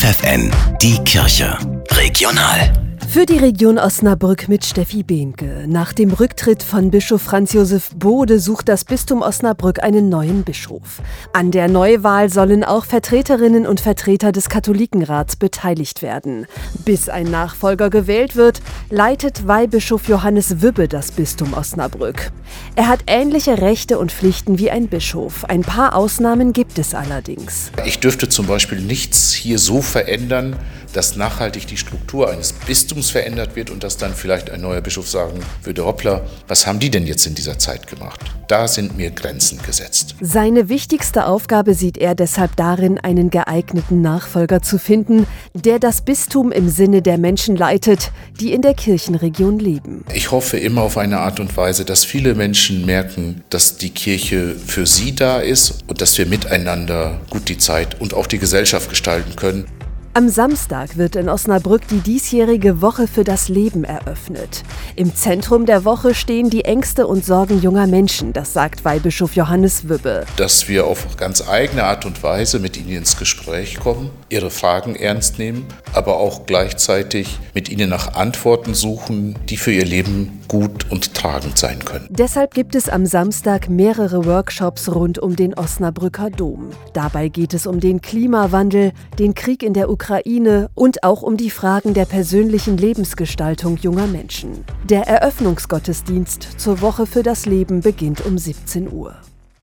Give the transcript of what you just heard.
FFN, die Kirche. Regional. Für die Region Osnabrück mit Steffi Behnke. Nach dem Rücktritt von Bischof Franz Josef Bode sucht das Bistum Osnabrück einen neuen Bischof. An der Neuwahl sollen auch Vertreterinnen und Vertreter des Katholikenrats beteiligt werden. Bis ein Nachfolger gewählt wird, leitet Weihbischof Johannes Wübbe das Bistum Osnabrück. Er hat ähnliche Rechte und Pflichten wie ein Bischof. Ein paar Ausnahmen gibt es allerdings. Ich dürfte zum Beispiel nichts hier so verändern, dass nachhaltig die Struktur eines Bistums verändert wird und dass dann vielleicht ein neuer Bischof sagen würde, hoppla, was haben die denn jetzt in dieser Zeit gemacht? Da sind mir Grenzen gesetzt. Seine wichtigste Aufgabe sieht er deshalb darin, einen geeigneten Nachfolger zu finden, der das Bistum im Sinne der Menschen leitet, die in der Kirchenregion leben. Ich hoffe immer auf eine Art und Weise, dass viele Menschen merken, dass die Kirche für sie da ist und dass wir miteinander gut die Zeit und auch die Gesellschaft gestalten können. Am Samstag wird in Osnabrück die diesjährige Woche für das Leben eröffnet. Im Zentrum der Woche stehen die Ängste und Sorgen junger Menschen, das sagt Weihbischof Johannes Wübbe. Dass wir auf ganz eigene Art und Weise mit ihnen ins Gespräch kommen, ihre Fragen ernst nehmen, aber auch gleichzeitig mit ihnen nach Antworten suchen, die für ihr Leben gut und tragend sein können. Deshalb gibt es am Samstag mehrere Workshops rund um den Osnabrücker Dom. Dabei geht es um den Klimawandel, den Krieg in der Ukraine, Ukraine und auch um die Fragen der persönlichen Lebensgestaltung junger Menschen. Der Eröffnungsgottesdienst zur Woche für das Leben beginnt um 17 Uhr.